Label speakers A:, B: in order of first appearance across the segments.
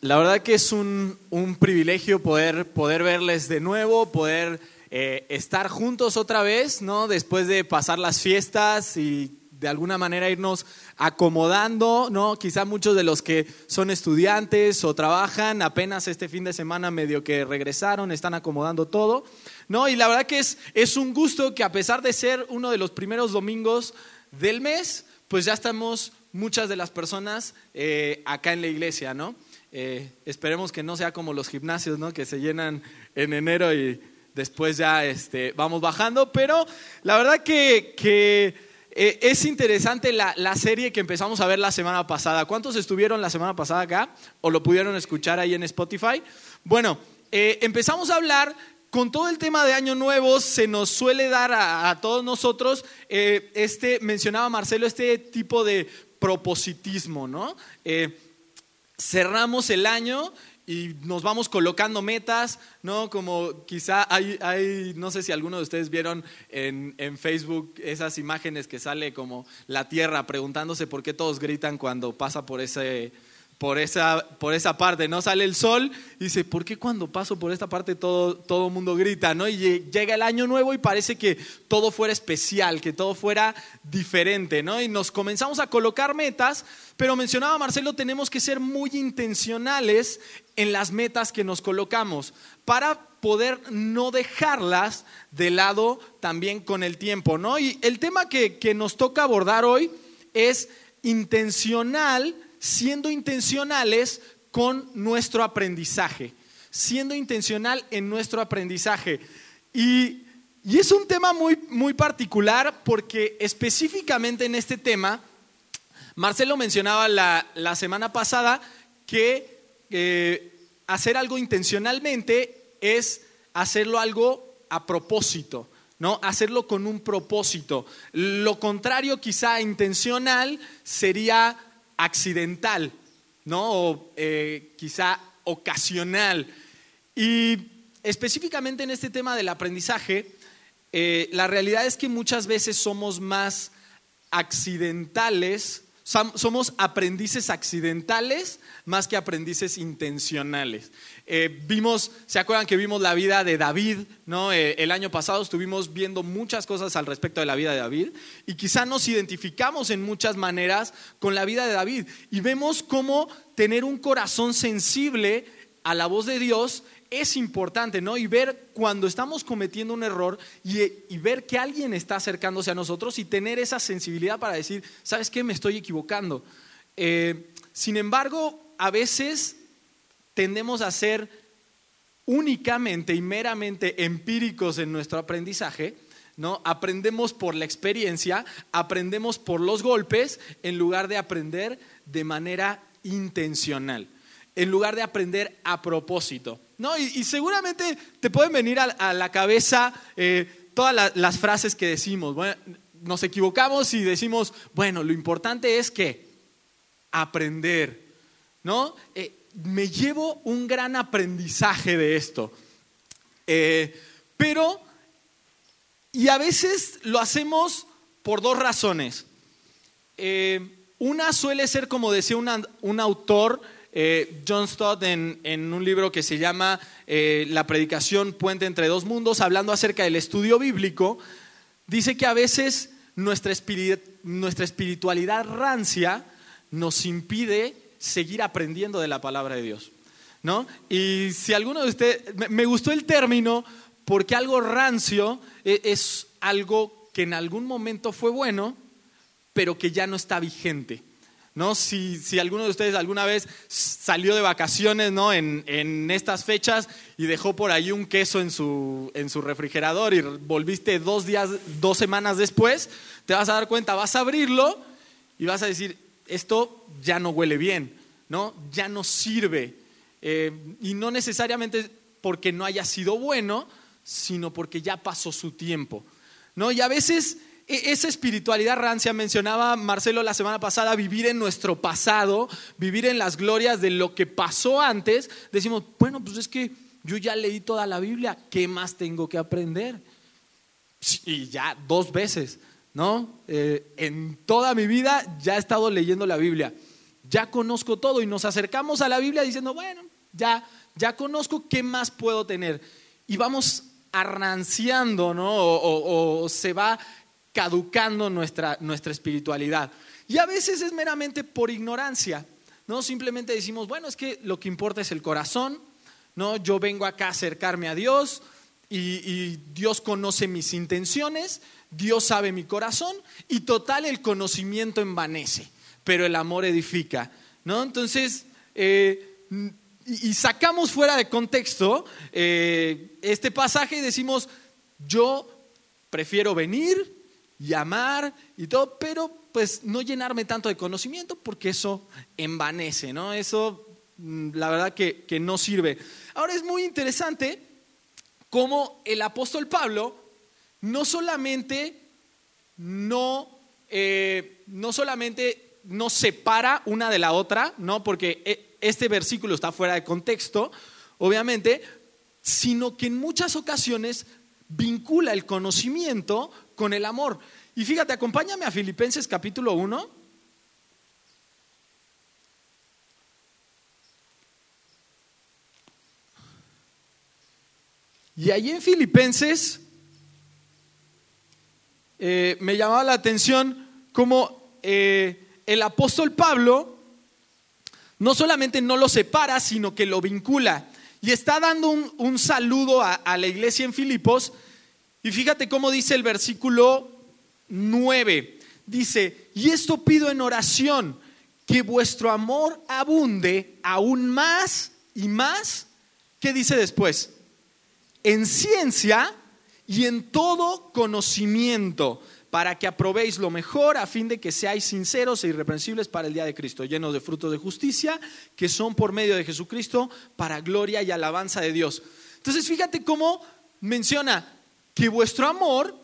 A: la verdad que es un, un privilegio poder, poder verles de nuevo, poder eh, estar juntos otra vez, ¿no? Después de pasar las fiestas y de alguna manera irnos acomodando, ¿no? Quizá muchos de los que son estudiantes o trabajan apenas este fin de semana medio que regresaron, están acomodando todo, ¿no? Y la verdad que es, es un gusto que a pesar de ser uno de los primeros domingos del mes, pues ya estamos muchas de las personas eh, acá en la iglesia, ¿no? Eh, esperemos que no sea como los gimnasios, ¿no? Que se llenan en enero y después ya este, vamos bajando. Pero la verdad que, que eh, es interesante la, la, serie que empezamos a ver la semana pasada. ¿Cuántos estuvieron la semana pasada acá? ¿O lo pudieron escuchar ahí en Spotify? Bueno, eh, empezamos a hablar con todo el tema de Año Nuevo se nos suele dar a, todos nosotros, este, mencionaba Marcelo, este tipo de propositismo, ¿no? Cerramos el año y nos vamos colocando metas, ¿no? Como quizá hay, hay no sé si alguno de ustedes vieron en, en, Facebook esas imágenes que sale como la Tierra preguntándose por qué todos gritan cuando pasa por ese... Por esa, por esa parte, ¿no? Sale el sol y dice, ¿por qué cuando paso por esta parte todo, todo el mundo grita, ¿no? Y llega el año nuevo y parece que todo fuera especial, que todo fuera diferente, ¿no? Y nos comenzamos a colocar metas, pero mencionaba Marcelo, tenemos que ser muy intencionales en las metas que nos colocamos para poder no dejarlas de lado también con el tiempo, ¿no? Y el tema que, que nos toca abordar hoy es intencional, siendo intencionales con nuestro aprendizaje, siendo intencional en nuestro aprendizaje. Y, y es un tema muy, muy particular porque específicamente en este tema, Marcelo mencionaba la, la semana pasada que eh, hacer algo intencionalmente es hacerlo algo a propósito, ¿no? Hacerlo con un propósito. Lo contrario, quizá intencional, sería accidental, ¿no? O eh, quizá ocasional. Y específicamente en este tema del aprendizaje, eh, la realidad es que muchas veces somos más accidentales somos aprendices accidentales más que aprendices intencionales. Eh, vimos, ¿se acuerdan que vimos la vida de David? ¿no? Eh, el año pasado estuvimos viendo muchas cosas al respecto de la vida de David y quizá nos identificamos en muchas maneras con la vida de David y vemos cómo tener un corazón sensible a la voz de Dios es importante, ¿no? Y ver cuando estamos cometiendo un error y, y, ver que alguien está acercándose a nosotros y tener esa sensibilidad para decir, ¿sabes qué? Me estoy equivocando. Eh, sin embargo, a veces tendemos a ser únicamente y meramente empíricos en nuestro aprendizaje, ¿no? Aprendemos por la experiencia, aprendemos por los golpes, en lugar de aprender de manera intencional, en lugar de aprender a propósito. ¿no? Y, seguramente te pueden venir a, la cabeza eh, todas la, las frases que decimos. Bueno, nos equivocamos y decimos, bueno, lo importante es que aprender, ¿no? Eh, me llevo un gran aprendizaje de esto. Eh, pero, y a veces lo hacemos por dos razones. una suele ser, como decía un autor, eh, John Stott en, en, un libro que se llama eh, La predicación puente entre dos mundos, hablando acerca del estudio bíblico, dice que a veces nuestra, nuestra espiritualidad rancia nos impide seguir aprendiendo de la palabra de Dios. ¿no? Y si alguno de ustedes, me, gustó el término porque algo rancio es, es algo que en algún momento fue bueno, pero que ya no está vigente. ¿no? Si, si, alguno de ustedes alguna vez salió de vacaciones ¿no? en, en, estas fechas y dejó por ahí un queso en su, en su refrigerador y volviste dos días, dos semanas después, te vas a dar cuenta, vas a abrirlo y vas a decir, esto ya no huele bien, ¿no? ya no sirve. Eh, y no necesariamente porque no haya sido bueno, sino porque ya pasó su tiempo. ¿no? Y a veces esa espiritualidad rancia, mencionaba Marcelo la semana pasada, vivir en nuestro pasado, vivir en las glorias de lo que pasó antes, decimos, bueno, pues es que yo ya leí toda la Biblia, ¿qué más tengo que aprender? Y ya dos veces, ¿no? Eh, en toda mi vida ya he estado leyendo la Biblia. ya conozco todo y nos acercamos a la Biblia diciendo, bueno, ya, ya conozco, ¿qué más puedo tener? Y vamos arranciando, ¿no? O, se va caducando nuestra, nuestra espiritualidad. Y a veces es meramente por ignorancia, ¿no? Simplemente decimos, bueno, es que lo que importa es el corazón, ¿no? Yo vengo acá a acercarme a Dios y, Dios conoce mis intenciones, Dios sabe mi corazón y total el conocimiento envanece, pero el amor edifica, ¿no? Entonces, eh, y, sacamos fuera de contexto eh, este pasaje y decimos, yo prefiero venir y amar y todo, pero pues no llenarme tanto de conocimiento porque eso envanece, ¿no? Eso mm, la verdad que, que no sirve. Ahora es muy interesante cómo el apóstol Pablo no solamente no, eh, no solamente no separa una de la otra, ¿no? porque eh, este versículo está fuera de contexto, obviamente, sino que en muchas ocasiones vincula el conocimiento con el amor. Y fíjate, acompáñame a Filipenses capítulo 1. Y ahí en Filipenses eh, me llamaba la atención cómo eh, el apóstol Pablo no solamente no lo separa, sino que lo vincula. Y está dando un, saludo a, a, la iglesia en Filipos. Y fíjate cómo dice el versículo 9. Dice, y esto pido en oración, que vuestro amor abunde aún más y más. ¿Qué dice después? En ciencia y en todo conocimiento, para que aprobéis lo mejor a fin de que seáis sinceros e irreprensibles para el día de Cristo, llenos de frutos de justicia, que son por medio de Jesucristo para gloria y alabanza de Dios. Entonces fíjate cómo menciona que vuestro amor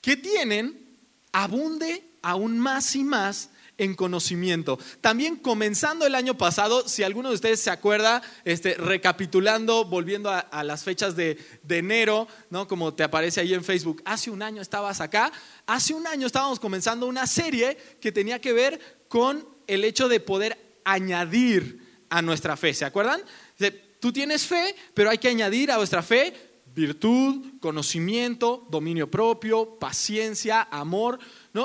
A: que tienen abunde aún más y más en conocimiento. También comenzando el año pasado, si alguno de ustedes se acuerda, este, recapitulando, volviendo a, las fechas de, enero, ¿no? como te aparece ahí en Facebook, hace un año estabas acá, hace un año estábamos comenzando una serie que tenía que ver con el hecho de poder añadir a nuestra fe, ¿se acuerdan? Tú tienes fe, pero hay que añadir a vuestra fe virtud, conocimiento, dominio propio, paciencia, amor.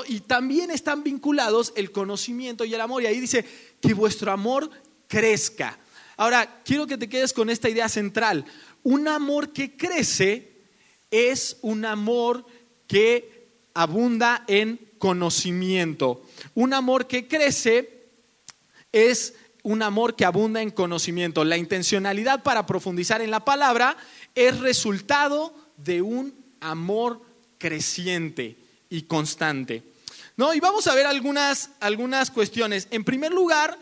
A: Y también están vinculados el conocimiento y el amor. Y ahí dice que vuestro amor crezca. Ahora, quiero que te quedes con esta idea central. Un amor que crece es un amor que abunda en conocimiento. Un amor que crece es un amor que abunda en conocimiento. La intencionalidad para profundizar en la palabra es resultado de un amor creciente y constante. ¿No? Y vamos a ver algunas, algunas cuestiones. En primer lugar,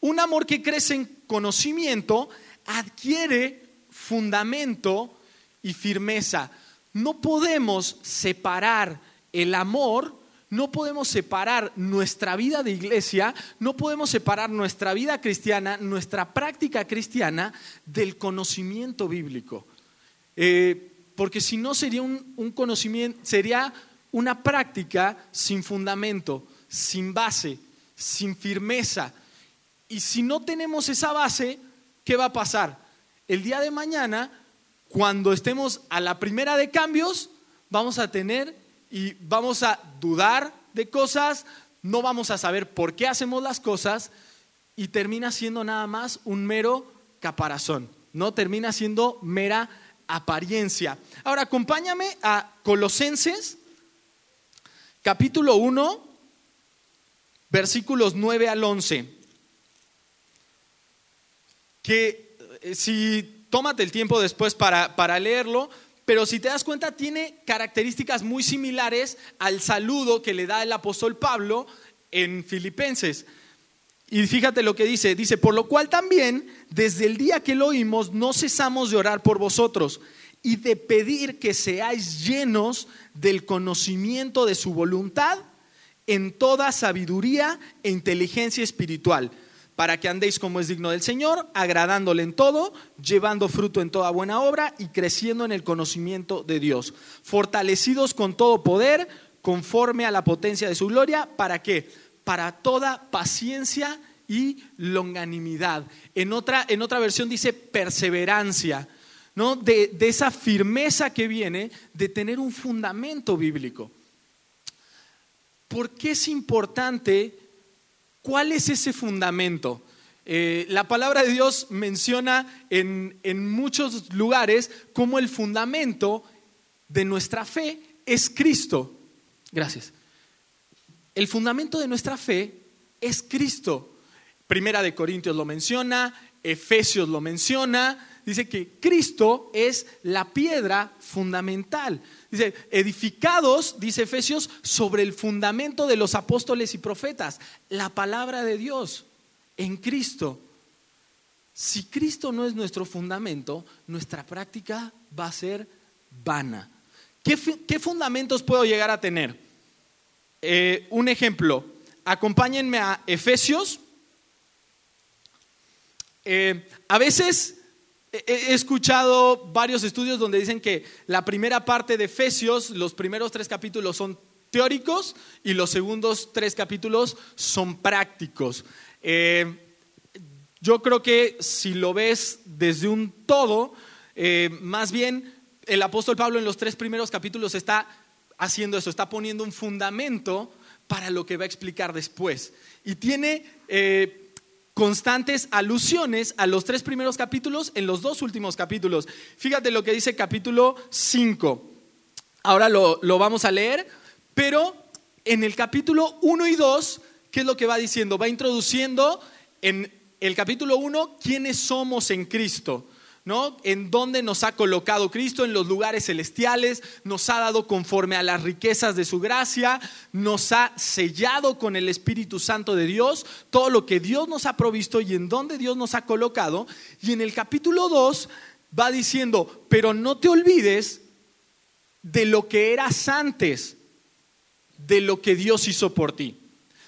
A: un amor que crece en conocimiento adquiere fundamento y firmeza. No podemos separar el amor, no podemos separar nuestra vida de iglesia, no podemos separar nuestra vida cristiana, nuestra práctica cristiana del conocimiento bíblico. Eh, porque si no sería un conocimiento, sería una práctica sin fundamento, sin base, sin firmeza. Y si no tenemos esa base, ¿qué va a pasar? El día de mañana, cuando estemos a la primera de cambios, vamos a tener y vamos a dudar de cosas, no vamos a saber por qué hacemos las cosas y termina siendo nada más un mero caparazón, no termina siendo mera apariencia. Ahora, acompáñame a Colosenses capítulo 1, versículos 9 al 11. Que eh, si tómate el tiempo después para, para leerlo, pero si te das cuenta tiene características muy similares al saludo que le da el apóstol Pablo en Filipenses. Y fíjate lo que dice, dice, por lo cual también desde el día que lo oímos no cesamos de orar por vosotros y de pedir que seáis llenos del conocimiento de su voluntad en toda sabiduría e inteligencia espiritual, para que andéis como es digno del Señor, agradándole en todo, llevando fruto en toda buena obra y creciendo en el conocimiento de Dios, fortalecidos con todo poder, conforme a la potencia de su gloria, ¿para qué? Para toda paciencia y longanimidad. En otra, en otra versión dice perseverancia, ¿no? De, de esa firmeza que viene de tener un fundamento bíblico. ¿Por qué es importante? ¿Cuál es ese fundamento? Eh, la palabra de Dios menciona en, en muchos lugares como el fundamento de nuestra fe es Cristo. Gracias. El fundamento de nuestra fe es Cristo. Primera de Corintios lo menciona, Efesios lo menciona, dice que Cristo es la piedra fundamental. Dice, edificados, dice Efesios, sobre el fundamento de los apóstoles y profetas, la palabra de Dios en Cristo. Si Cristo no es nuestro fundamento, nuestra práctica va a ser vana. ¿Qué, fundamentos puedo llegar a tener? Eh, un ejemplo, acompáñenme a Efesios. Eh, a veces he escuchado varios estudios donde dicen que la primera parte de Efesios, los primeros tres capítulos son teóricos y los segundos tres capítulos son prácticos. Eh, yo creo que si lo ves desde un todo, más bien el apóstol Pablo en los tres primeros capítulos está haciendo eso, está poniendo un fundamento para lo que va a explicar después. Y tiene eh, constantes alusiones a los tres primeros capítulos en los dos últimos capítulos. Fíjate lo que dice capítulo 5. Ahora lo, lo vamos a leer, pero en el capítulo 1 y 2, ¿qué es lo que va diciendo? Va introduciendo en el capítulo 1 quiénes somos en Cristo. En dónde nos ha colocado Cristo, en los lugares celestiales, nos ha dado conforme a las riquezas de su gracia, nos ha sellado con el Espíritu Santo de Dios, todo lo que Dios nos ha provisto y en dónde Dios nos ha colocado. Y en el capítulo 2 va diciendo, pero no te olvides de lo que eras antes, de lo que Dios hizo por ti.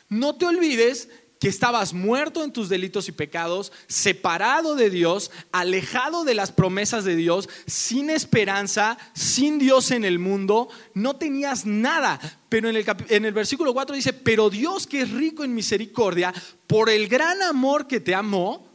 A: No te olvides que estabas muerto en tus delitos y pecados, separado de Dios, alejado de las promesas de Dios, sin esperanza, sin Dios en el mundo, no tenías nada. Pero en el, en el versículo 4 dice, pero Dios que es rico en misericordia, por el gran amor que te amó,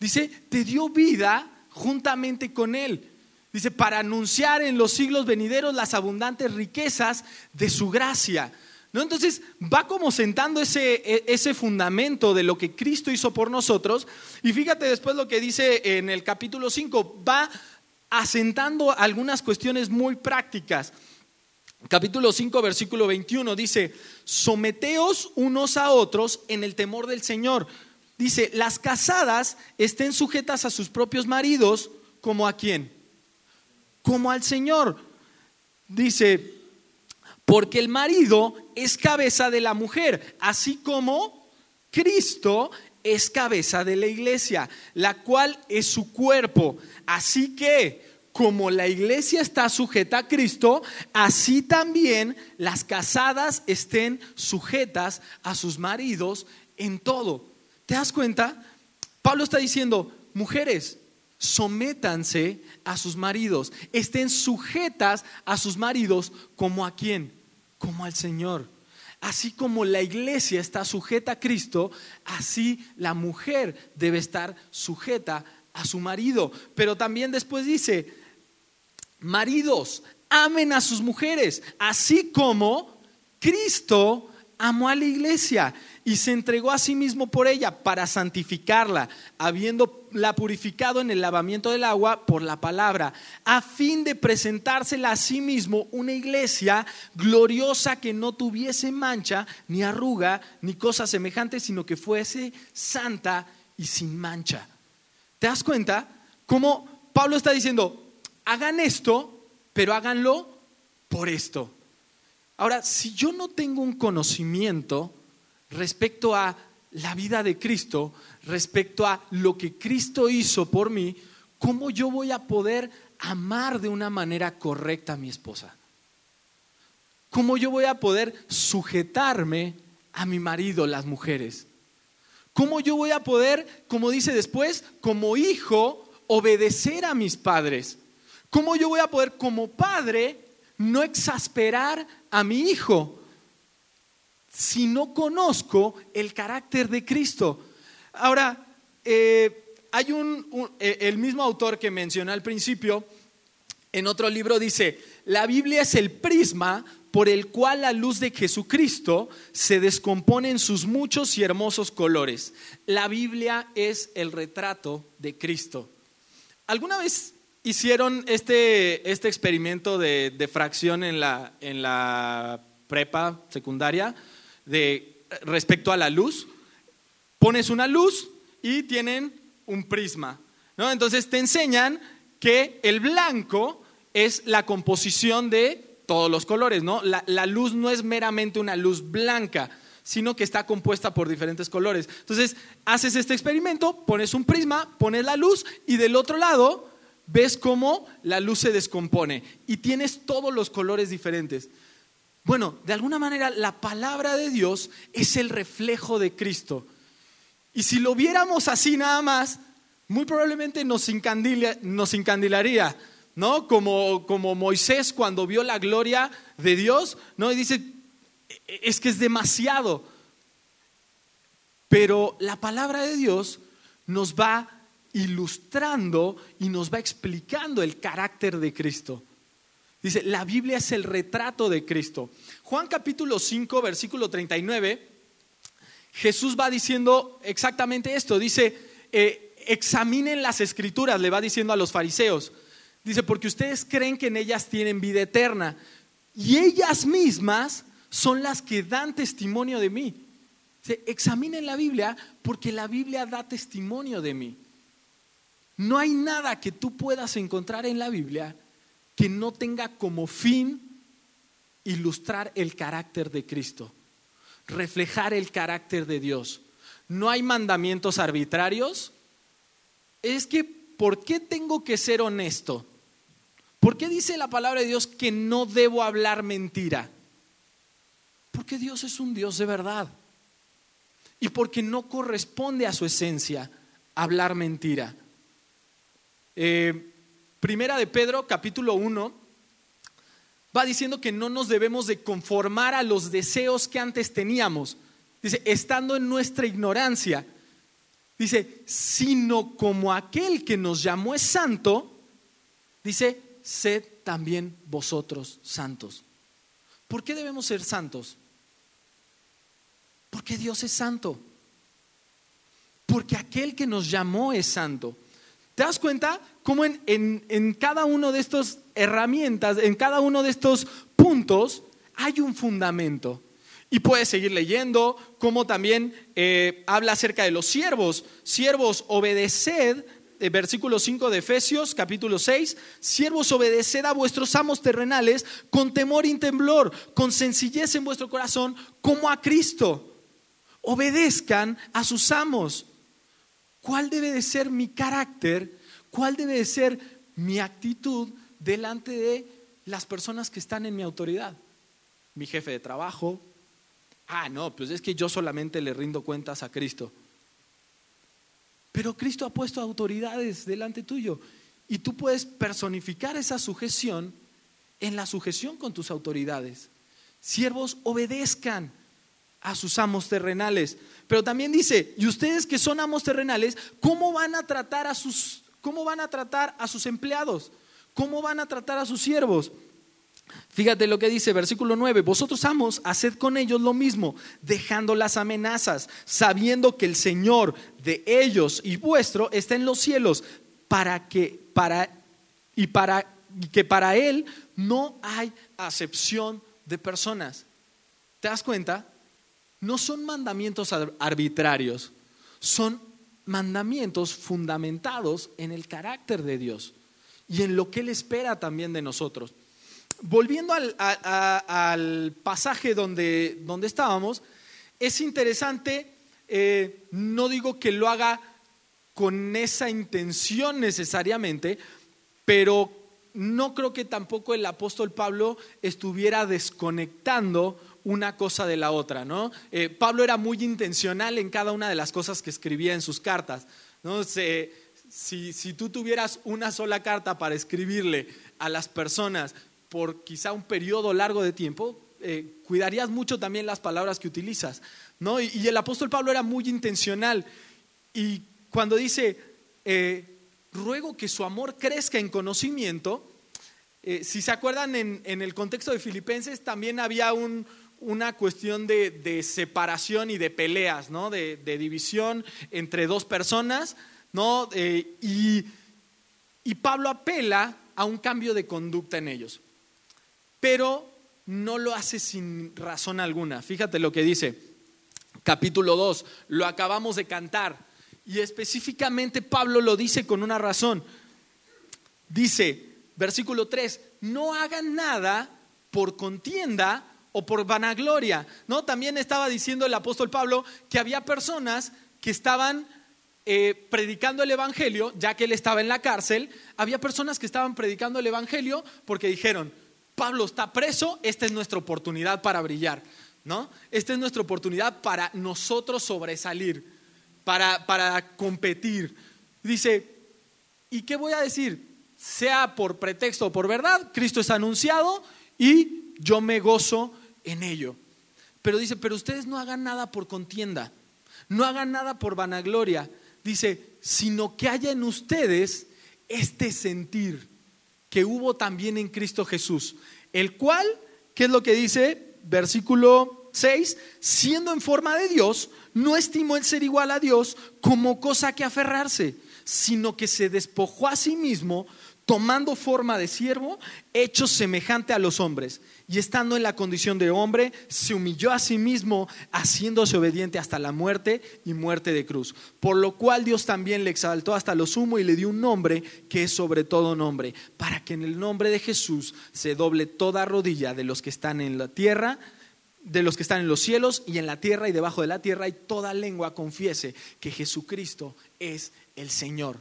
A: dice, te dio vida juntamente con Él. Dice, para anunciar en los siglos venideros las abundantes riquezas de su gracia. ¿No? Entonces va como sentando ese, e, ese, fundamento de lo que Cristo hizo por nosotros. Y fíjate después lo que dice en el capítulo 5, va asentando algunas cuestiones muy prácticas. Capítulo 5, versículo 21 dice, someteos unos a otros en el temor del Señor. Dice, las casadas estén sujetas a sus propios maridos como a quién? Como al Señor. Dice, porque el marido es cabeza de la mujer, así como Cristo es cabeza de la iglesia, la cual es su cuerpo. Así que, como la iglesia está sujeta a Cristo, así también las casadas estén sujetas a sus maridos en todo. ¿Te das cuenta? Pablo está diciendo, mujeres, sométanse a sus maridos, estén sujetas a sus maridos como a quién? Como al Señor. Así como la iglesia está sujeta a Cristo, así la mujer debe estar sujeta a su marido. Pero también después dice, maridos, amen a sus mujeres, así como Cristo amó a la iglesia y se entregó a sí mismo por ella para santificarla, habiéndola purificado en el lavamiento del agua por la palabra, a fin de presentársela a sí mismo una iglesia gloriosa que no tuviese mancha, ni arruga, ni cosa semejante, sino que fuese santa y sin mancha. ¿Te das cuenta? Cómo Pablo está diciendo, hagan esto, pero háganlo por esto. Ahora, si yo no tengo un conocimiento, respecto a la vida de Cristo, respecto a lo que Cristo hizo por mí, ¿cómo yo voy a poder amar de una manera correcta a mi esposa? ¿Cómo yo voy a poder sujetarme a mi marido, las mujeres? ¿Cómo yo voy a poder, como dice después, como hijo, obedecer a mis padres? ¿Cómo yo voy a poder, como padre, no exasperar a mi hijo? Si no conozco el carácter de Cristo. Ahora, eh, hay un, eh, el mismo autor que mencioné al principio, en otro libro dice, la Biblia es el prisma por el cual la luz de Jesucristo se descompone en sus muchos y hermosos colores. La Biblia es el retrato de Cristo. ¿Alguna vez hicieron este, este experimento de, fracción en la, en la prepa secundaria de, respecto a la luz? Pones una luz y tienen un prisma. ¿no? Entonces te enseñan que el blanco es la composición de todos los colores, ¿no? La, luz no es meramente una luz blanca, sino que está compuesta por diferentes colores. Entonces, haces este experimento, pones un prisma, pones la luz y del otro lado ves cómo la luz se descompone y tienes todos los colores diferentes. Bueno, de alguna manera la palabra de Dios es el reflejo de Cristo. Y si lo viéramos así nada más, muy probablemente nos, encandilaría. ¿no? Como, como Moisés cuando vio la gloria de Dios, ¿no? Y dice, es que es demasiado. Pero la palabra de Dios nos va ilustrando y nos va explicando el carácter de Cristo. Dice, la Biblia es el retrato de Cristo. Juan capítulo 5, versículo 39, Jesús va diciendo exactamente esto. Dice, eh, examinen las escrituras, le va diciendo a los fariseos. Dice, porque ustedes creen que en ellas tienen vida eterna y ellas mismas son las que dan testimonio de mí. Dice, examinen la Biblia porque la Biblia da testimonio de mí. No hay nada que tú puedas encontrar en la Biblia que no tenga como fin ilustrar el carácter de Cristo, reflejar el carácter de Dios. No hay mandamientos arbitrarios. Es que, ¿por qué tengo que ser honesto? ¿Por qué dice la palabra de Dios que no debo hablar mentira? Porque Dios es un Dios de verdad. Y porque no corresponde a su esencia hablar mentira. Eh, primera de Pedro, capítulo 1, va diciendo que no nos debemos de conformar a los deseos que antes teníamos. Dice, estando en nuestra ignorancia. Dice, sino como aquel que nos llamó es santo, dice, sed también vosotros santos. ¿Por qué debemos ser santos? Porque Dios es santo. Porque aquel que nos llamó es santo. ¿Te das cuenta cómo en, en, cada uno de estas herramientas, en cada uno de estos puntos, hay un fundamento? Y puedes seguir leyendo, como también eh, habla acerca de los siervos. Siervos, obedeced eh, versículo 5 de Efesios, capítulo 6, siervos, obedeced a vuestros amos terrenales con temor y temblor, con sencillez en vuestro corazón, como a Cristo. Obedezcan a sus amos. ¿Cuál debe de ser mi carácter? ¿Cuál debe de ser mi actitud delante de las personas que están en mi autoridad? Mi jefe de trabajo. Ah, no, pues es que yo solamente le rindo cuentas a Cristo. Pero Cristo ha puesto autoridades delante tuyo y tú puedes personificar esa sujeción en la sujeción con tus autoridades. Siervos, obedezcan a sus amos terrenales. Pero también dice, y ustedes que son amos terrenales, ¿cómo van a tratar a sus cómo van a tratar a sus empleados? ¿Cómo van a tratar a sus siervos? Fíjate lo que dice versículo 9, vosotros amos, haced con ellos lo mismo, dejando las amenazas, sabiendo que el Señor de ellos y vuestro está en los cielos, para que para y para que para él no hay acepción de personas. ¿Te das cuenta? No son mandamientos arbitrarios, son mandamientos fundamentados en el carácter de Dios y en lo que él espera también de nosotros. Volviendo al, pasaje donde, donde, estábamos, es interesante, eh, no digo que lo haga con esa intención necesariamente, pero no creo que tampoco el apóstol Pablo estuviera desconectando una cosa de la otra, ¿no? Eh, Pablo era muy intencional en cada una de las cosas que escribía en sus cartas, ¿no? si, si tú tuvieras una sola carta para escribirle a las personas por quizá un periodo largo de tiempo, eh, cuidarías mucho también las palabras que utilizas. ¿no? Y, el apóstol Pablo era muy intencional. Y cuando dice, eh, ruego que su amor crezca en conocimiento, si se acuerdan en, el contexto de Filipenses también había una cuestión de, separación y de peleas, ¿no? de, división entre dos personas, ¿no? Eh, y, y Pablo apela a un cambio de conducta en ellos. Pero no lo hace sin razón alguna. Fíjate lo que dice, capítulo 2, lo acabamos de cantar. Y específicamente Pablo lo dice con una razón. Dice, versículo 3, no hagan nada por contienda o por vanagloria. ¿No? También estaba diciendo el apóstol Pablo que había personas que estaban eh, predicando el Evangelio, ya que él estaba en la cárcel, había personas que estaban predicando el Evangelio porque dijeron, Pablo está preso, esta es nuestra oportunidad para brillar, ¿no? Esta es nuestra oportunidad para nosotros sobresalir, para, para competir. Dice, ¿y qué voy a decir? Sea por pretexto o por verdad, Cristo es anunciado y yo me gozo en ello. Pero dice, pero ustedes no hagan nada por contienda, no hagan nada por vanagloria. Dice, sino que haya en ustedes este sentir que hubo también en Cristo Jesús, el cual, ¿qué es lo que dice? Versículo 6, siendo en forma de Dios, no estimó el ser igual a Dios como cosa que aferrarse, sino que se despojó a sí mismo, tomando forma de siervo, hecho semejante a los hombres, y estando en la condición de hombre, se humilló a sí mismo, haciéndose obediente hasta la muerte y muerte de cruz. Por lo cual Dios también le exaltó hasta lo sumo y le dio un nombre que es sobre todo nombre, para que en el nombre de Jesús se doble toda rodilla de los que están en la tierra, de los que están en los cielos y en la tierra y debajo de la tierra, y toda lengua confiese que Jesucristo es el Señor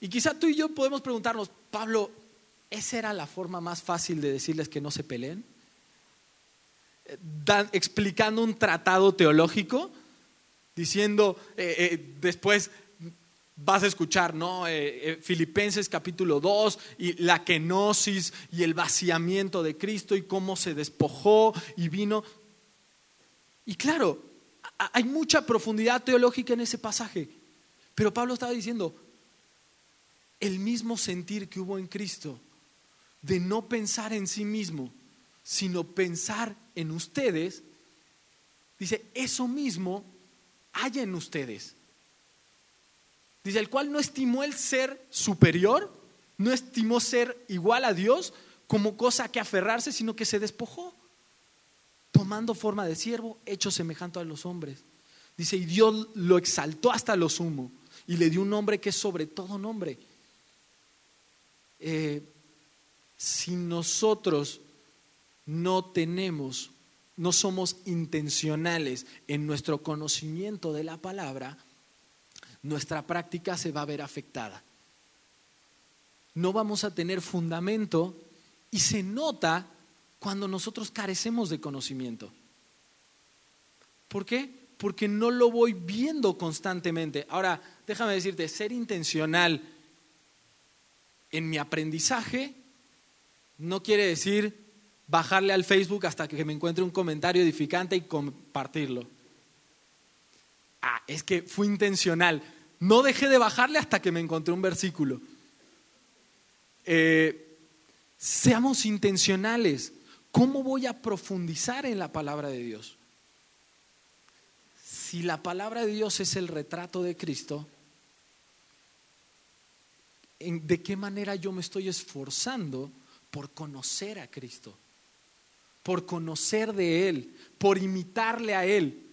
A: y quizá tú y yo podemos preguntarnos, Pablo, ¿esa era la forma más fácil de decirles que no se peleen? Eh, explicando un tratado teológico, diciendo, eh, eh, después vas a escuchar, ¿no? Filipenses capítulo 2 y la kenosis y el vaciamiento de Cristo y cómo se despojó y vino. Y claro, hay mucha profundidad teológica en ese pasaje, pero Pablo estaba diciendo, el mismo sentir que hubo en Cristo, de no pensar en sí mismo, sino pensar en ustedes, dice, eso mismo hay en ustedes. Dice, el cual no estimó el ser superior, no estimó ser igual a Dios como cosa que aferrarse, sino que se despojó, tomando forma de siervo, hecho semejante a los hombres. Dice, y Dios lo exaltó hasta lo sumo y le dio un nombre que es sobre todo nombre eh, si nosotros no tenemos, no somos intencionales en nuestro conocimiento de la palabra, nuestra práctica se va a ver afectada. No vamos a tener fundamento y se nota cuando nosotros carecemos de conocimiento. ¿Por qué? Porque no lo voy viendo constantemente. Ahora, déjame decirte, ser intencional en mi aprendizaje no quiere decir bajarle al Facebook hasta que me encuentre un comentario edificante y compartirlo. Ah, es que fue intencional. No dejé de bajarle hasta que me encontré un versículo. Eh, seamos intencionales. ¿Cómo voy a profundizar en la palabra de Dios? Si la palabra de Dios es el retrato de Cristo, de qué manera yo me estoy esforzando por conocer a Cristo, por conocer de Él, por imitarle a Él.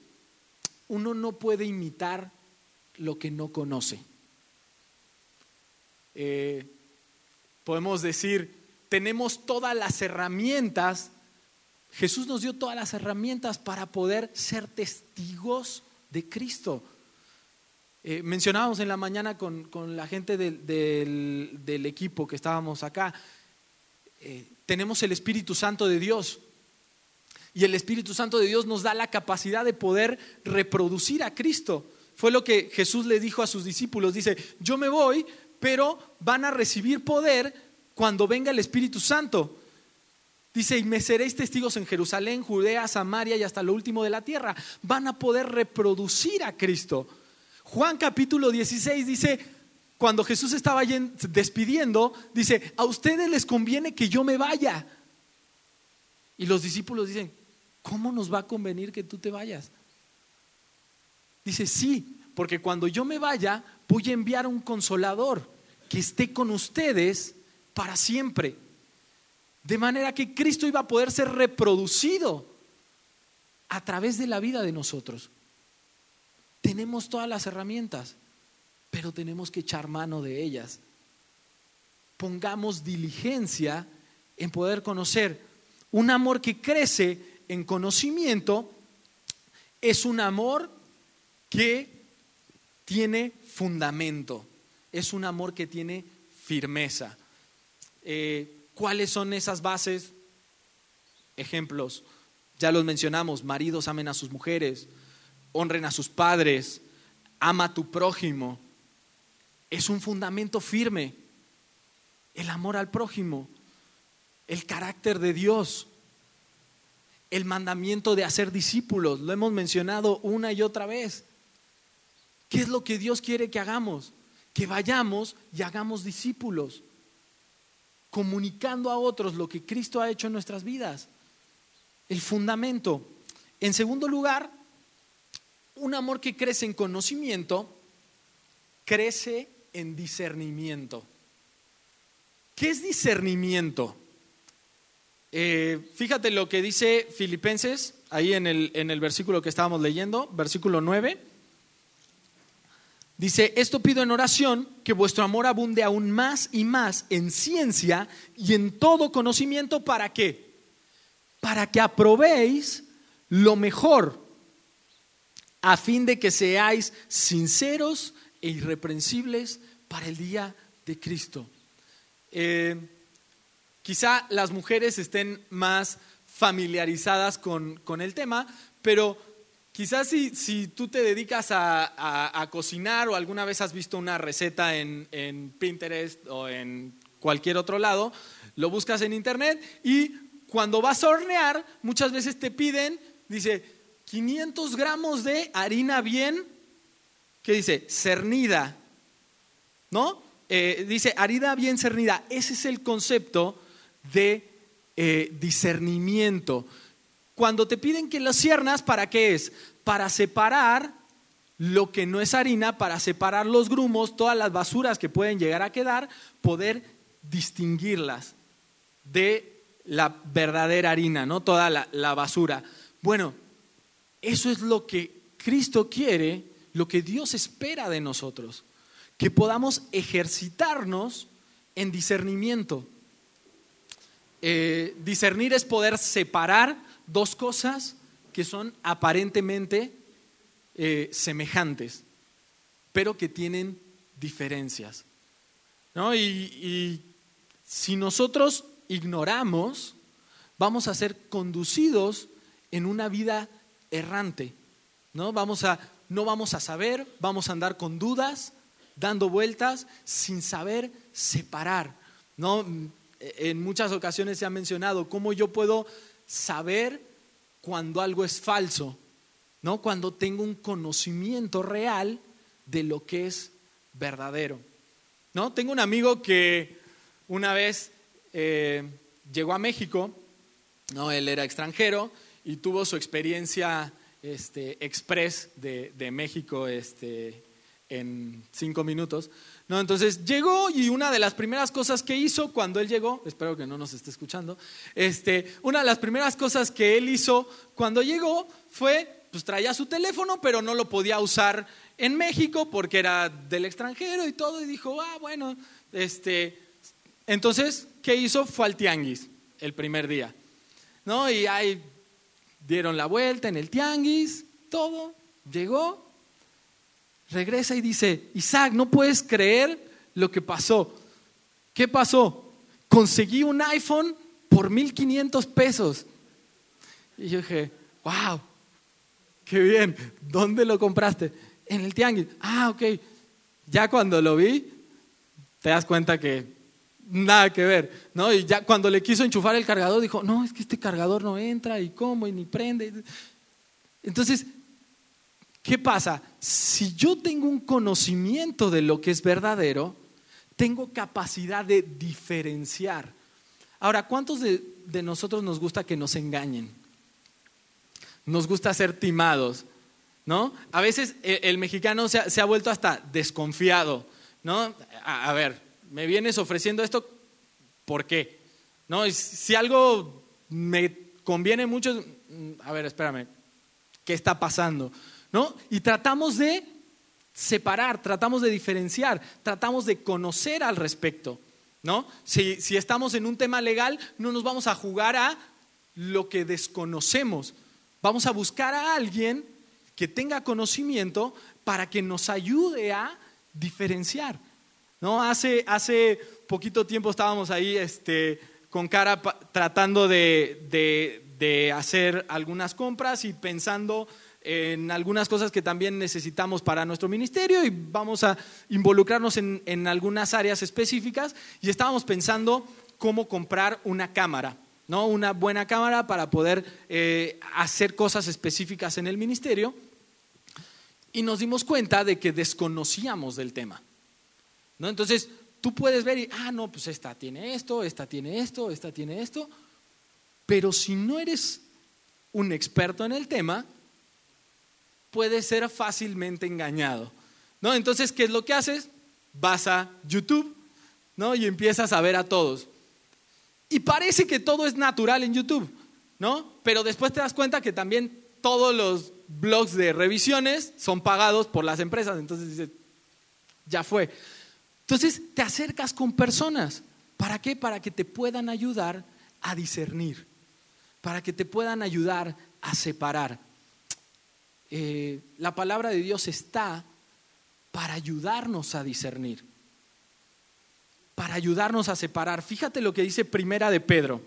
A: Uno no puede imitar lo que no conoce. Eh, podemos decir, tenemos todas las herramientas, Jesús nos dio todas las herramientas para poder ser testigos de Cristo. Eh, mencionábamos en la mañana con, la gente del, equipo que estábamos acá, eh, tenemos el Espíritu Santo de Dios. Y el Espíritu Santo de Dios nos da la capacidad de poder reproducir a Cristo. Fue lo que Jesús le dijo a sus discípulos. Dice, yo me voy, pero van a recibir poder cuando venga el Espíritu Santo. Dice, y me seréis testigos en Jerusalén, Judea, Samaria y hasta lo último de la tierra. Van a poder reproducir a Cristo. Juan capítulo 16 dice, cuando Jesús estaba despidiendo, dice, a ustedes les conviene que yo me vaya. Y los discípulos dicen, ¿cómo nos va a convenir que tú te vayas? Dice, sí, porque cuando yo me vaya, voy a enviar un consolador que esté con ustedes para siempre. De manera que Cristo iba a poder ser reproducido a través de la vida de nosotros. Tenemos todas las herramientas, pero tenemos que echar mano de ellas. Pongamos diligencia en poder conocer. Un amor que crece en conocimiento es un amor que tiene fundamento, es un amor que tiene firmeza. Eh, ¿Cuáles son esas bases? Ejemplos, ya los mencionamos, maridos amen a sus mujeres, honren a sus padres, ama a tu prójimo. Es un fundamento firme, el amor al prójimo, el carácter de Dios, el mandamiento de hacer discípulos, lo hemos mencionado una y otra vez. ¿Qué es lo que Dios quiere que hagamos? Que vayamos y hagamos discípulos, comunicando a otros lo que Cristo ha hecho en nuestras vidas. El fundamento. En segundo lugar, un amor que crece en conocimiento, crece en discernimiento. ¿Qué es discernimiento? Eh, fíjate lo que dice Filipenses ahí en el, en el versículo que estábamos leyendo, versículo 9. Dice, esto pido en oración, que vuestro amor abunde aún más y más en ciencia y en todo conocimiento. ¿Para qué? Para que aprobéis lo mejor, a fin de que seáis sinceros e irreprensibles para el día de Cristo. Eh, quizá las mujeres estén más familiarizadas con, con el tema, pero Quizás si, tú te dedicas a, cocinar o alguna vez has visto una receta en, Pinterest o en cualquier otro lado, lo buscas en internet y cuando vas a hornear, muchas veces te piden, dice, 500 gramos de harina bien, ¿qué dice? Cernida, ¿no? Eh, dice harina bien cernida. Ese es el concepto de eh, discernimiento. Cuando te piden que lo ciernas, ¿para qué es? Para separar lo que no es harina, para separar los grumos, todas las basuras que pueden llegar a quedar, poder distinguirlas de la verdadera harina, no toda la basura. Bueno, eso es lo que Cristo quiere, lo que Dios espera de nosotros, que podamos ejercitarnos en discernimiento. Eh, discernir es poder separar dos cosas que son aparentemente eh, semejantes, pero que tienen diferencias. ¿no? Y, y si nosotros ignoramos, vamos a ser conducidos en una vida errante. ¿no? Vamos a, no vamos a saber, vamos a andar con dudas, dando vueltas, sin saber separar. ¿no? En muchas ocasiones se ha mencionado cómo yo puedo saber cuando algo es falso, ¿no? Cuando tengo un conocimiento real de lo que es verdadero. ¿No? Tengo un amigo que una vez eh, llegó a México, ¿no? Él era extranjero y tuvo su experiencia este, express de, de México este, en cinco minutos. No, entonces llegó y una de las primeras cosas que hizo cuando él llegó, espero que no nos esté escuchando, este, una de las primeras cosas que él hizo cuando llegó fue, pues traía su teléfono, pero no lo podía usar en México porque era del extranjero y todo, y dijo, ah, bueno, este, entonces, ¿qué hizo? Fue al tianguis el primer día, ¿no? Y ahí dieron la vuelta en el tianguis, todo, llegó, regresa y dice, Isaac, no puedes creer lo que pasó. ¿Qué pasó? Conseguí un iPhone por 1500 pesos. Y yo dije, wow, qué bien. ¿Dónde lo compraste? En el tianguis. Ah, ok. Ya cuando lo vi, te das cuenta que nada que ver, ¿no? Y ya cuando le quiso enchufar el cargador, dijo, no, es que este cargador no entra, y cómo, y ni prende. Entonces, ¿qué pasa? Si yo tengo un conocimiento de lo que es verdadero, tengo capacidad de diferenciar. Ahora, ¿cuántos de, nosotros nos gusta que nos engañen? Nos gusta ser timados, ¿no? A veces eh, el, mexicano se ha, vuelto hasta desconfiado, ¿no? A, ver, me vienes ofreciendo esto, ¿por qué? ¿No? Si algo me conviene mucho, mm, a ver, espérame, ¿qué está pasando? ¿No? Y tratamos de separar, tratamos de diferenciar, tratamos de conocer al respecto. ¿no? Si, si estamos en un tema legal, no nos vamos a jugar a lo que desconocemos. Vamos a buscar a alguien que tenga conocimiento para que nos ayude a diferenciar. ¿no? Hace, hace poquito tiempo estábamos ahí este, con cara tratando de, de, de hacer algunas compras y pensando en algunas cosas que también necesitamos para nuestro ministerio y vamos a involucrarnos en, algunas áreas específicas y estábamos pensando cómo comprar una cámara. ¿no? Una buena cámara para poder eh, hacer cosas específicas en el ministerio. Y nos dimos cuenta de que desconocíamos del tema. ¿no? Entonces, tú puedes ver y, ah, no, pues esta tiene esto, esta tiene esto, esta tiene esto. Pero si no eres un experto en el tema, puede ser fácilmente engañado. ¿no? Entonces, ¿qué es lo que haces? Vas a YouTube ¿no? y empiezas a ver a todos. Y parece que todo es natural en YouTube, ¿no? Pero después te das cuenta que también todos los blogs de revisiones son pagados por las empresas. Entonces dices, ya fue. Entonces te acercas con personas. ¿Para qué? Para que te puedan ayudar a discernir. Para que te puedan ayudar a separar. Eh, la palabra de Dios está para ayudarnos a discernir, para ayudarnos a separar. Fíjate lo que dice Primera de Pedro.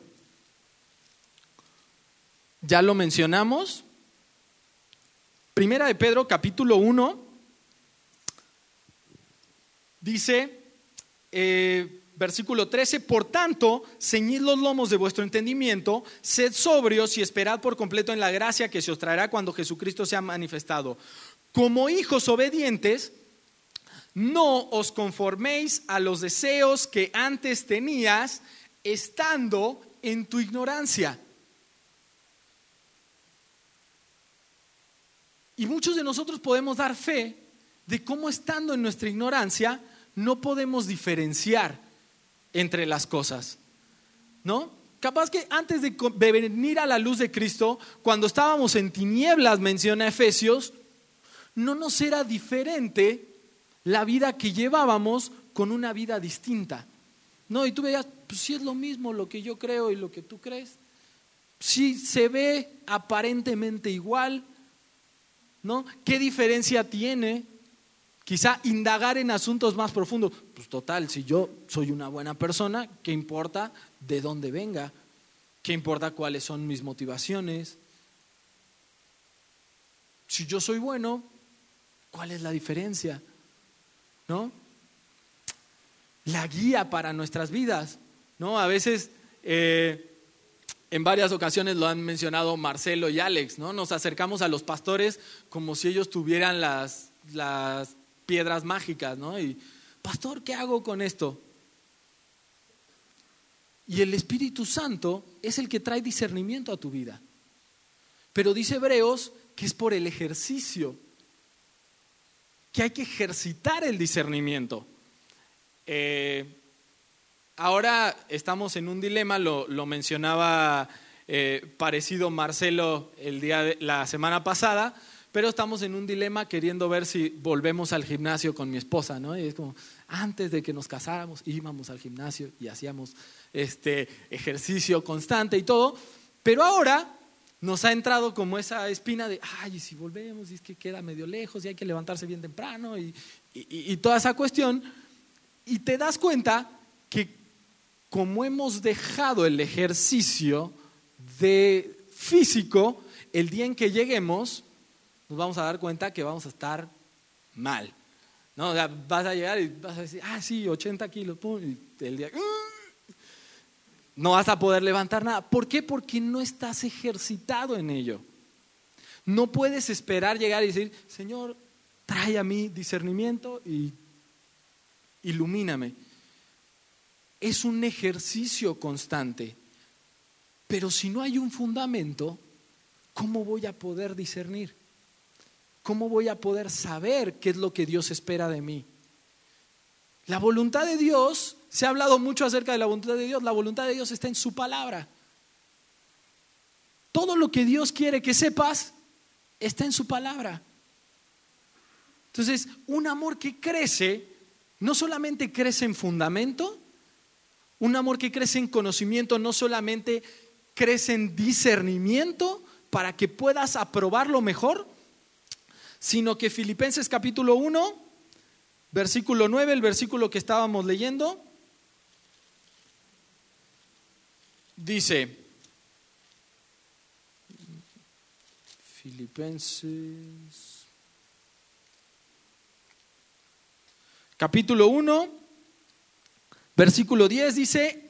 A: Ya lo mencionamos. Primera de Pedro, capítulo 1, dice, eh, versículo 13, por tanto, ceñid los lomos de vuestro entendimiento, sed sobrios y esperad por completo en la gracia que se os traerá cuando Jesucristo sea manifestado. Como hijos obedientes, no os conforméis a los deseos que antes tenías estando en tu ignorancia. Y muchos de nosotros podemos dar fe de cómo estando en nuestra ignorancia no podemos diferenciar entre las cosas. ¿No? Capaz que antes de venir a la luz de Cristo, cuando estábamos en tinieblas, menciona Efesios, no nos era diferente la vida que llevábamos con una vida distinta. No, y tú veías, pues si es lo mismo lo que yo creo y lo que tú crees. Si se ve aparentemente igual, ¿no? ¿Qué diferencia tiene? Quizá indagar en asuntos más profundos. Pues total, si yo soy una buena persona, ¿qué importa de dónde venga? ¿Qué importa cuáles son mis motivaciones? Si yo soy bueno, ¿cuál es la diferencia? ¿No? La guía para nuestras vidas, ¿no? A veces, eh, en varias ocasiones lo han mencionado Marcelo y Alex, ¿no? Nos acercamos a los pastores como si ellos tuvieran las, las piedras mágicas, ¿no? Y, pastor, ¿qué hago con esto? Y el Espíritu Santo es el que trae discernimiento a tu vida. Pero dice Hebreos que es por el ejercicio, que hay que ejercitar el discernimiento. Eh, ahora estamos en un dilema, lo, mencionaba eh, parecido Marcelo el día de, la semana pasada, pero estamos en un dilema queriendo ver si volvemos al gimnasio con mi esposa, ¿no? Y es como, antes de que nos casáramos, íbamos al gimnasio y hacíamos este ejercicio constante y todo, pero ahora nos ha entrado como esa espina de, ay, y si volvemos, y es que queda medio lejos y hay que levantarse bien temprano y, y toda esa cuestión, y te das cuenta que como hemos dejado el ejercicio de físico, el día en que lleguemos, nos vamos a dar cuenta que vamos a estar mal. ¿no? Vas a llegar y vas a decir, ah, sí, 80 kilos, pum, y el día, ¡ah! no vas a poder levantar nada. ¿Por qué? Porque no estás ejercitado en ello. No puedes esperar llegar y decir, Señor, trae a mí discernimiento y ilumíname. Es un ejercicio constante. Pero si no hay un fundamento, ¿cómo voy a poder discernir? ¿Cómo voy a poder saber qué es lo que Dios espera de mí? La voluntad de Dios, se ha hablado mucho acerca de la voluntad de Dios, la voluntad de Dios está en su palabra. Todo lo que Dios quiere que sepas está en su palabra. Entonces, un amor que crece, no solamente crece en fundamento, un amor que crece en conocimiento no solamente crece en discernimiento para que puedas aprobarlo mejor, sino que Filipenses capítulo 1, versículo 9, el versículo que estábamos leyendo, dice, Filipenses, capítulo 1, versículo 10 dice,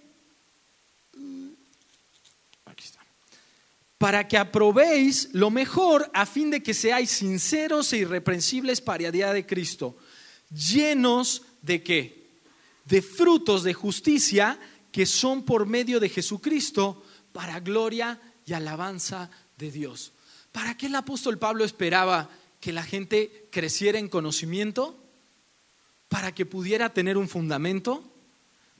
A: para que aprobéis lo mejor a fin de que seáis sinceros e irreprensibles para el día de Cristo, llenos de qué? De frutos de justicia que son por medio de Jesucristo para gloria y alabanza de Dios. ¿Para qué el apóstol Pablo esperaba que la gente creciera en conocimiento? Para que pudiera tener un fundamento,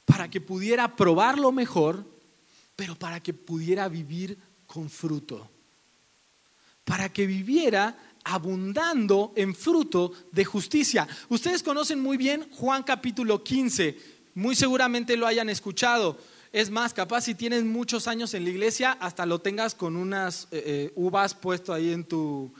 A: para que pudiera probarlo mejor, pero para que pudiera vivir con fruto, para que viviera abundando en fruto de justicia. Ustedes conocen muy bien Juan capítulo 15, muy seguramente lo hayan escuchado. Es más, capaz si tienes muchos años en la iglesia, hasta lo tengas con unas eh, eh, uvas puesto ahí en tu,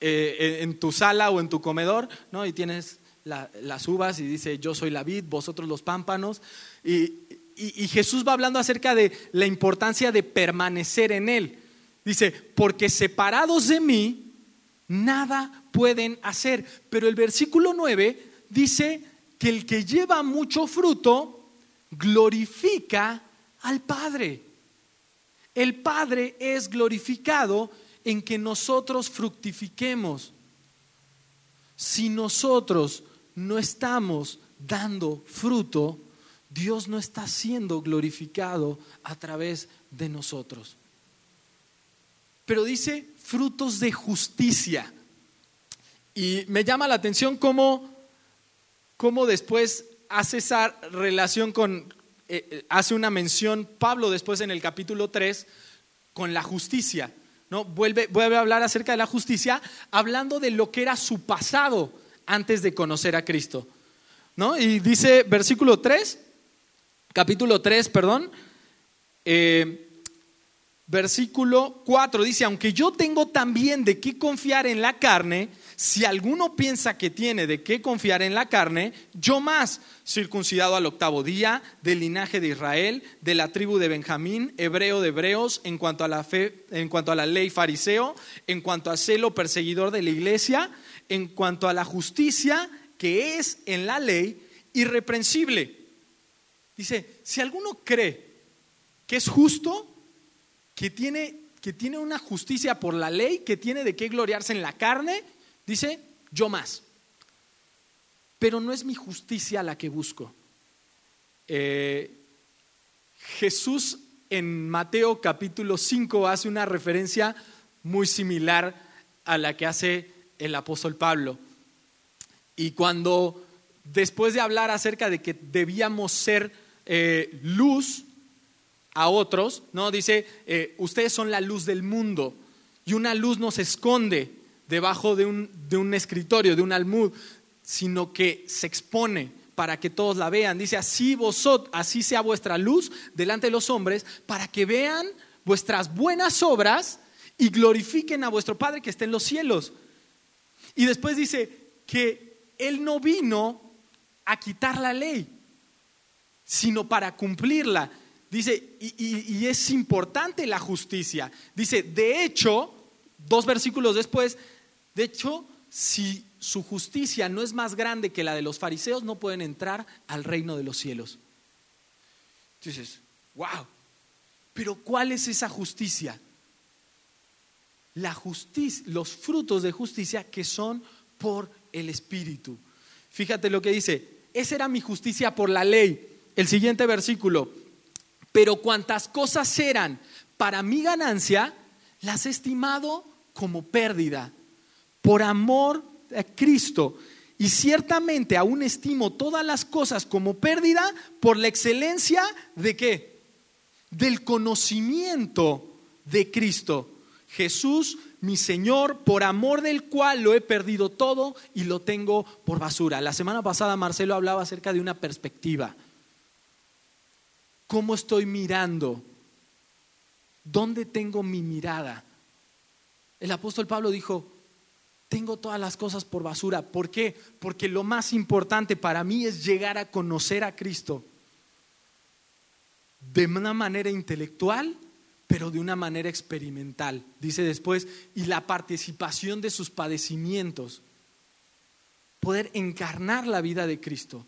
A: eh, en tu sala o en tu comedor, ¿no? Y tienes las uvas y dice, yo soy la vid, vosotros los pámpanos. Y, y, Jesús va hablando acerca de la importancia de permanecer en Él. Dice, porque separados de mí, nada pueden hacer. Pero el versículo 9 dice que el que lleva mucho fruto glorifica al Padre. El Padre es glorificado en que nosotros fructifiquemos. Si nosotros no estamos dando fruto, Dios no está siendo glorificado a través de nosotros. Pero dice frutos de justicia. Y me llama la atención cómo, cómo después hace esa relación con, eh, eh, hace una mención Pablo después en el capítulo 3 con la justicia. ¿no? Vuelve, vuelve a hablar acerca de la justicia, hablando de lo que era su pasado antes de conocer a Cristo. ¿no? Y dice versículo 3, capítulo 3, perdón, eh, versículo 4 dice, aunque yo tengo también de qué confiar en la carne, si alguno piensa que tiene de qué confiar en la carne, yo más, circuncidado al octavo día, del linaje de Israel, de la tribu de Benjamín, hebreo de hebreos, en cuanto a la fe, en cuanto a la ley fariseo, en cuanto a celo perseguidor de la iglesia, en cuanto a la justicia que es en la ley irreprensible. Dice, si alguno cree que es justo, que tiene, que tiene una justicia por la ley, que tiene de qué gloriarse en la carne, dice, yo más. Pero no es mi justicia la que busco. Eh, Jesús en Mateo capítulo 5 hace una referencia muy similar a la que hace el apóstol Pablo. Y cuando después de hablar acerca de que debíamos ser eh, luz a otros, ¿no? Dice, eh, ustedes son la luz del mundo y una luz no se esconde debajo de un, de un escritorio, de un almud, sino que se expone para que todos la vean. Dice, así vosotros, así sea vuestra luz delante de los hombres, para que vean vuestras buenas obras y glorifiquen a vuestro Padre que está en los cielos. Y después dice que Él no vino a quitar la ley, sino para cumplirla. Dice, y, es importante la justicia. Dice, de hecho, dos versículos después, de hecho, si su justicia no es más grande que la de los fariseos, no pueden entrar al reino de los cielos. Entonces, wow, pero ¿cuál es esa justicia? la justicia, los frutos de justicia que son por el Espíritu. Fíjate lo que dice, esa era mi justicia por la ley. El siguiente versículo, pero cuantas cosas eran para mi ganancia, las he estimado como pérdida, por amor a Cristo. Y ciertamente aún estimo todas las cosas como pérdida por la excelencia de qué? Del conocimiento de Cristo. Jesús, mi Señor, por amor del cual lo he perdido todo y lo tengo por basura. La semana pasada Marcelo hablaba acerca de una perspectiva. ¿Cómo estoy mirando? ¿Dónde tengo mi mirada? El apóstol Pablo dijo, tengo todas las cosas por basura. ¿Por qué? Porque lo más importante para mí es llegar a conocer a Cristo de una manera intelectual, pero de una manera experimental. Dice después, y la participación de sus padecimientos. Poder encarnar la vida de Cristo.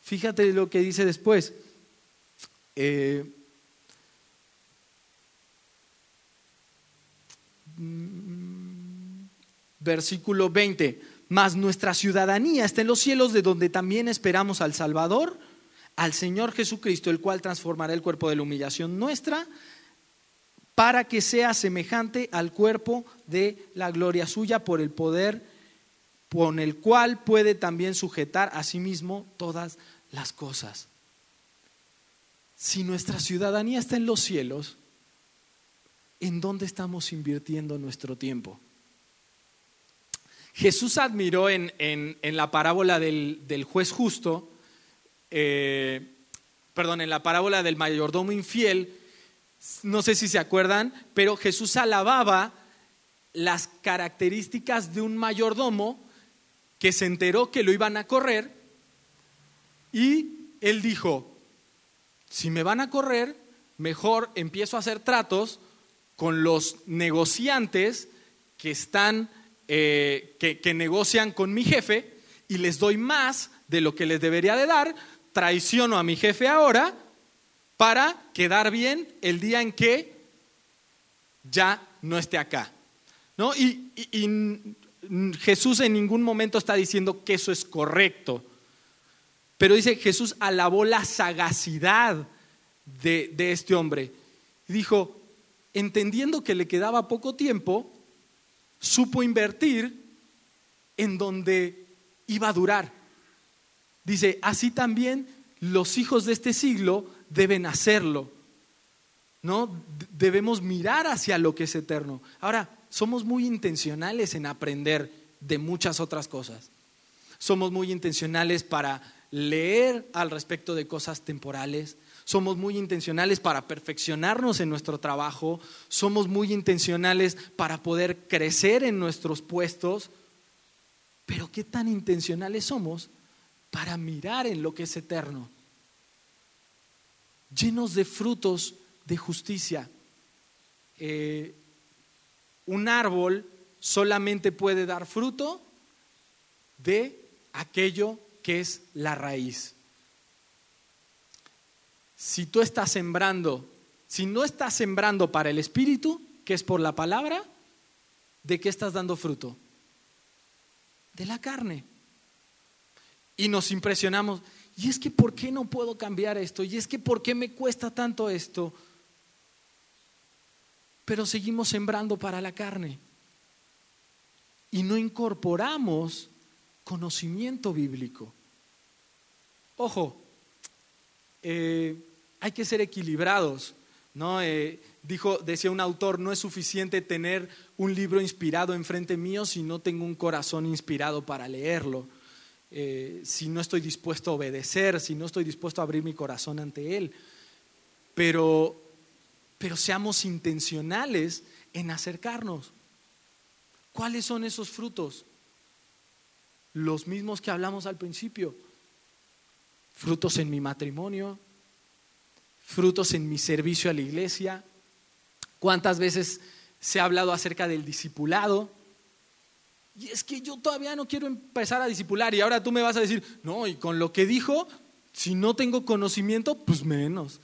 A: Fíjate lo que dice después. Eh, versículo 20, mas nuestra ciudadanía está en los cielos de donde también esperamos al Salvador, al Señor Jesucristo, el cual transformará el cuerpo de la humillación nuestra para que sea semejante al cuerpo de la gloria suya por el poder con el cual puede también sujetar a sí mismo todas las cosas si nuestra ciudadanía está en los cielos, ¿en dónde estamos invirtiendo nuestro tiempo? Jesús admiró en, la parábola del, juez justo, eh, perdón, en la parábola del mayordomo infiel, no sé si se acuerdan, pero Jesús alababa las características de un mayordomo que se enteró que lo iban a correr y él dijo, si me van a correr, mejor empiezo a hacer tratos con los negociantes que están, eh, que, negocian con mi jefe y les doy más de lo que les debería de dar, traiciono a mi jefe ahora para quedar bien el día en que ya no esté acá. ¿No? y, Jesús en ningún momento está diciendo que eso es correcto. Pero dice, Jesús alabó la sagacidad de, este hombre. Dijo, entendiendo que le quedaba poco tiempo, supo invertir en donde iba a durar. Dice, así también los hijos de este siglo deben hacerlo. ¿No? Debemos mirar hacia lo que es eterno. Ahora, somos muy intencionales en aprender de muchas otras cosas. Somos muy intencionales para leer al respecto de cosas temporales, somos muy intencionales para perfeccionarnos en nuestro trabajo, somos muy intencionales para poder crecer en nuestros puestos, pero ¿qué tan intencionales somos para mirar en lo que es eterno? Llenos de frutos de justicia. Eh, un árbol solamente puede dar fruto de aquello que es la raíz. Si tú estás sembrando, si no estás sembrando para el Espíritu, que es por la palabra, ¿de qué estás dando fruto? De la carne. Y nos impresionamos. Y es que, ¿por qué no puedo cambiar esto? Y es que, ¿por qué me cuesta tanto esto? Pero seguimos sembrando para la carne. Y no incorporamos conocimiento bíblico. Ojo, eh, hay que ser equilibrados. ¿no? Eh, dijo, decía un autor, no es suficiente tener un libro inspirado enfrente mío si no tengo un corazón inspirado para leerlo. Eh, si no estoy dispuesto a obedecer, si no estoy dispuesto a abrir mi corazón ante Él. Pero, pero seamos intencionales en acercarnos. ¿Cuáles son esos frutos? Los mismos que hablamos al principio. Frutos en mi matrimonio, frutos en mi servicio a la iglesia. ¿Cuántas veces se ha hablado acerca del discipulado? Y es que yo todavía no quiero empezar a discipular y ahora tú me vas a decir, no, y con lo que dijo, si no tengo conocimiento, pues menos.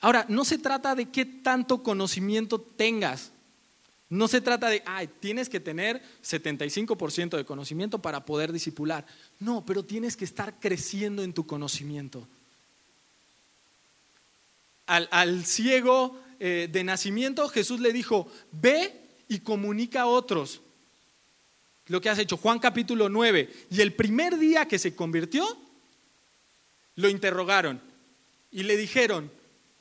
A: Ahora, no se trata de qué tanto conocimiento tengas. No se trata de, ay, tienes que tener 75% de conocimiento para poder disipular. No, pero tienes que estar creciendo en tu conocimiento. Al, ciego eh, de nacimiento, Jesús le dijo, ve y comunica a otros lo que has hecho. Juan capítulo 9. Y el primer día que se convirtió, lo interrogaron y le dijeron,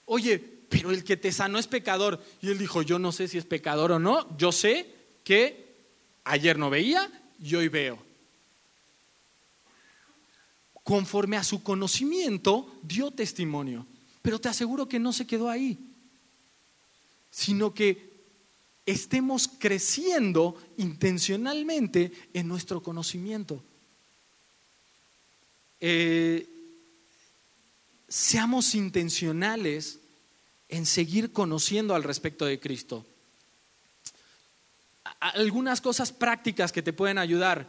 A: oye, pero el que te sanó es pecador. Y él dijo, yo no sé si es pecador o no, yo sé que ayer no veía y hoy veo. Conforme a su conocimiento, dio testimonio. Pero te aseguro que no se quedó ahí, sino que estemos creciendo intencionalmente en nuestro conocimiento. Eh, seamos intencionales en seguir conociendo al respecto de Cristo. Algunas cosas prácticas que te pueden ayudar.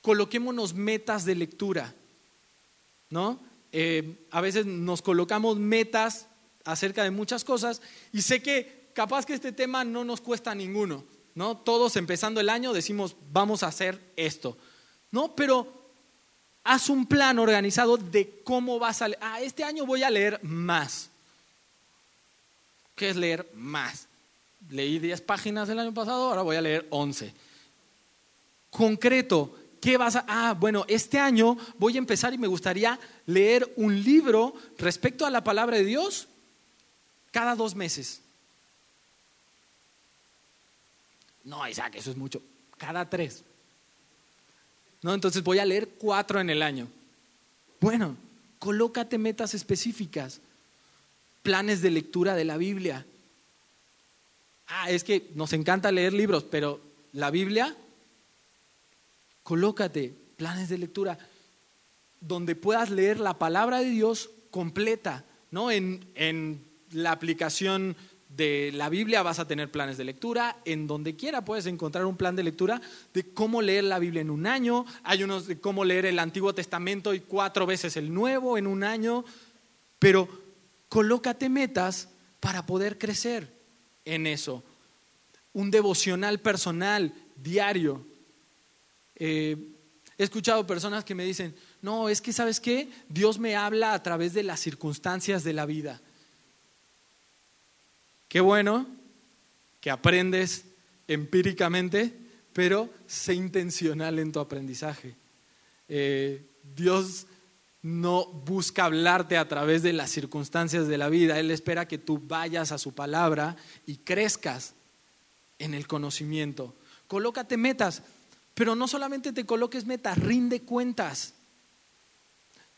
A: Coloquémonos metas de lectura, ¿no? Eh, a veces nos colocamos metas acerca de muchas cosas y sé que capaz que este tema no nos cuesta ninguno, ¿no? Todos empezando el año decimos, vamos a hacer esto, ¿no? Pero haz un plan organizado de cómo vas a leer. Ah, este año voy a leer más. ¿Qué es leer más? Leí 10 páginas el año pasado, ahora voy a leer 11. Concreto, ¿qué vas a...? Ah, bueno, este año voy a empezar y me gustaría leer un libro respecto a la palabra de Dios cada dos meses. No, Isaac, eso es mucho. Cada tres. No, entonces voy a leer cuatro en el año. Bueno, colócate metas específicas, planes de lectura de la Biblia. Ah, es que nos encanta leer libros, pero la Biblia, colócate planes de lectura donde puedas leer la palabra de Dios completa, ¿no? En, en la aplicación de la Biblia vas a tener planes de lectura, en donde quiera puedes encontrar un plan de lectura de cómo leer la Biblia en un año, hay unos de cómo leer el Antiguo Testamento y cuatro veces el Nuevo en un año, pero colócate metas para poder crecer en eso. Un devocional personal, diario. Eh, he escuchado personas que me dicen, no, es que sabes qué, Dios me habla a través de las circunstancias de la vida. Qué bueno que aprendes empíricamente, pero sé intencional en tu aprendizaje. Eh, Dios no busca hablarte a través de las circunstancias de la vida, Él espera que tú vayas a su palabra y crezcas en el conocimiento. Colócate metas, pero no solamente te coloques metas, rinde cuentas.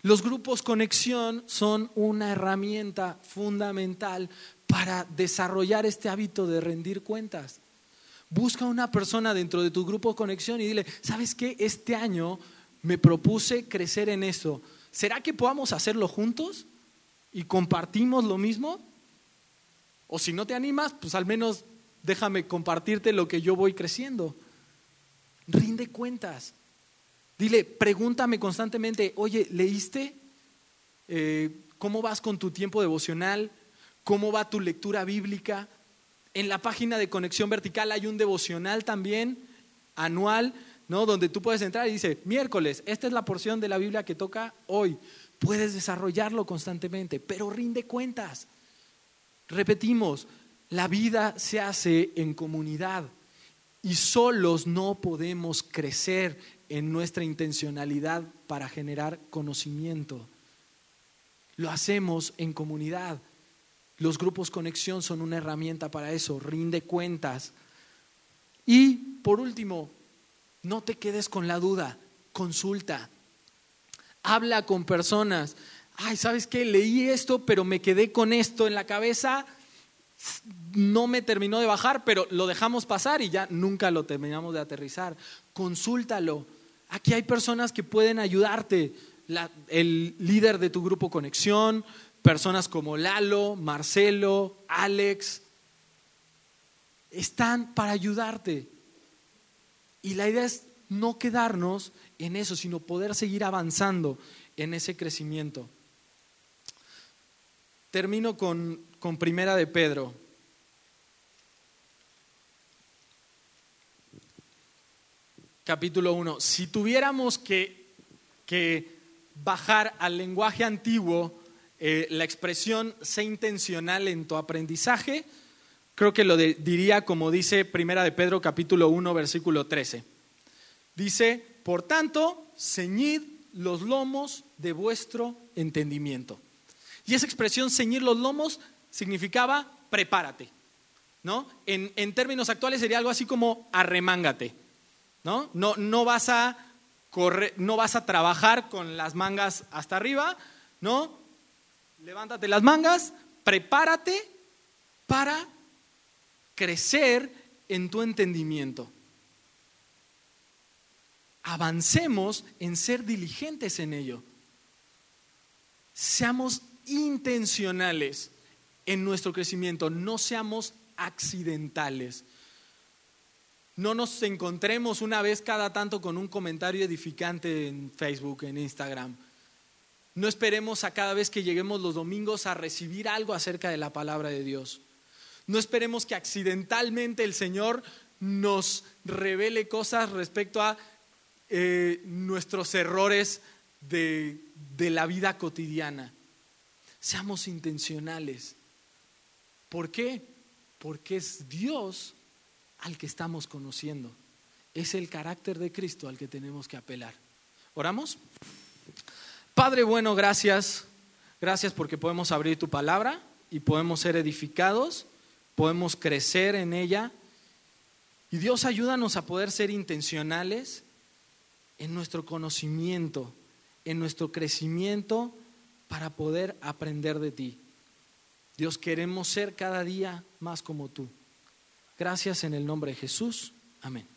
A: Los grupos conexión son una herramienta fundamental para desarrollar este hábito de rendir cuentas. Busca una persona dentro de tu grupo de conexión y dile, ¿sabes qué? Este año me propuse crecer en eso. ¿Será que podamos hacerlo juntos y compartimos lo mismo? O si no te animas, pues al menos déjame compartirte lo que yo voy creciendo. Rinde cuentas. Dile, pregúntame constantemente, oye, ¿leíste? Eh, ¿Cómo vas con tu tiempo devocional? ¿Cómo va tu lectura bíblica? En la página de Conexión Vertical hay un devocional también anual, ¿no? Donde tú puedes entrar y dice, miércoles, esta es la porción de la Biblia que toca hoy. Puedes desarrollarlo constantemente, pero rinde cuentas. Repetimos, la vida se hace en comunidad y solos no podemos crecer en nuestra intencionalidad para generar conocimiento. Lo hacemos en comunidad. Los grupos conexión son una herramienta para eso, rinde cuentas. Y por último, no te quedes con la duda, consulta. Habla con personas. Ay, ¿sabes qué? Leí esto, pero me quedé con esto en la cabeza. No me terminó de bajar, pero lo dejamos pasar y ya nunca lo terminamos de aterrizar. Consúltalo. Aquí hay personas que pueden ayudarte. el líder de tu grupo conexión, Personas como Lalo, Marcelo, Alex, están para ayudarte. Y la idea es no quedarnos en eso, sino poder seguir avanzando en ese crecimiento. termino con, con Primera de Pedro. Capítulo 1. Si tuviéramos que, que bajar al lenguaje antiguo eh, la expresión sé intencional en tu aprendizaje, creo que lo diría como dice Primera de Pedro capítulo 1 versículo 13. Dice, por tanto, ceñid los lomos de vuestro entendimiento. Y esa expresión ceñir los lomos significaba prepárate. ¿no? En, en, términos actuales sería algo así como arremángate. ¿no? No, no, vas a correr, no vas a trabajar con las mangas hasta arriba, ¿no? Levántate las mangas, prepárate para crecer en tu entendimiento. Avancemos en ser diligentes en ello. Seamos intencionales en nuestro crecimiento, no seamos accidentales. No nos encontremos una vez cada tanto con un comentario edificante en Facebook, en Instagram. No esperemos a cada vez que lleguemos los domingos a recibir algo acerca de la palabra de Dios. No esperemos que accidentalmente el Señor nos revele cosas respecto a eh, nuestros errores de la vida cotidiana. Seamos intencionales. ¿Por qué? Porque es Dios al que estamos conociendo. Es el carácter de Cristo al que tenemos que apelar. ¿Oramos? Padre bueno, gracias. Gracias porque podemos abrir tu palabra y podemos ser edificados, podemos crecer en ella. Y Dios ayúdanos a poder ser intencionales en nuestro conocimiento, en nuestro crecimiento para poder aprender de ti. Dios, queremos ser cada día más como tú. Gracias en el nombre de Jesús. Amén.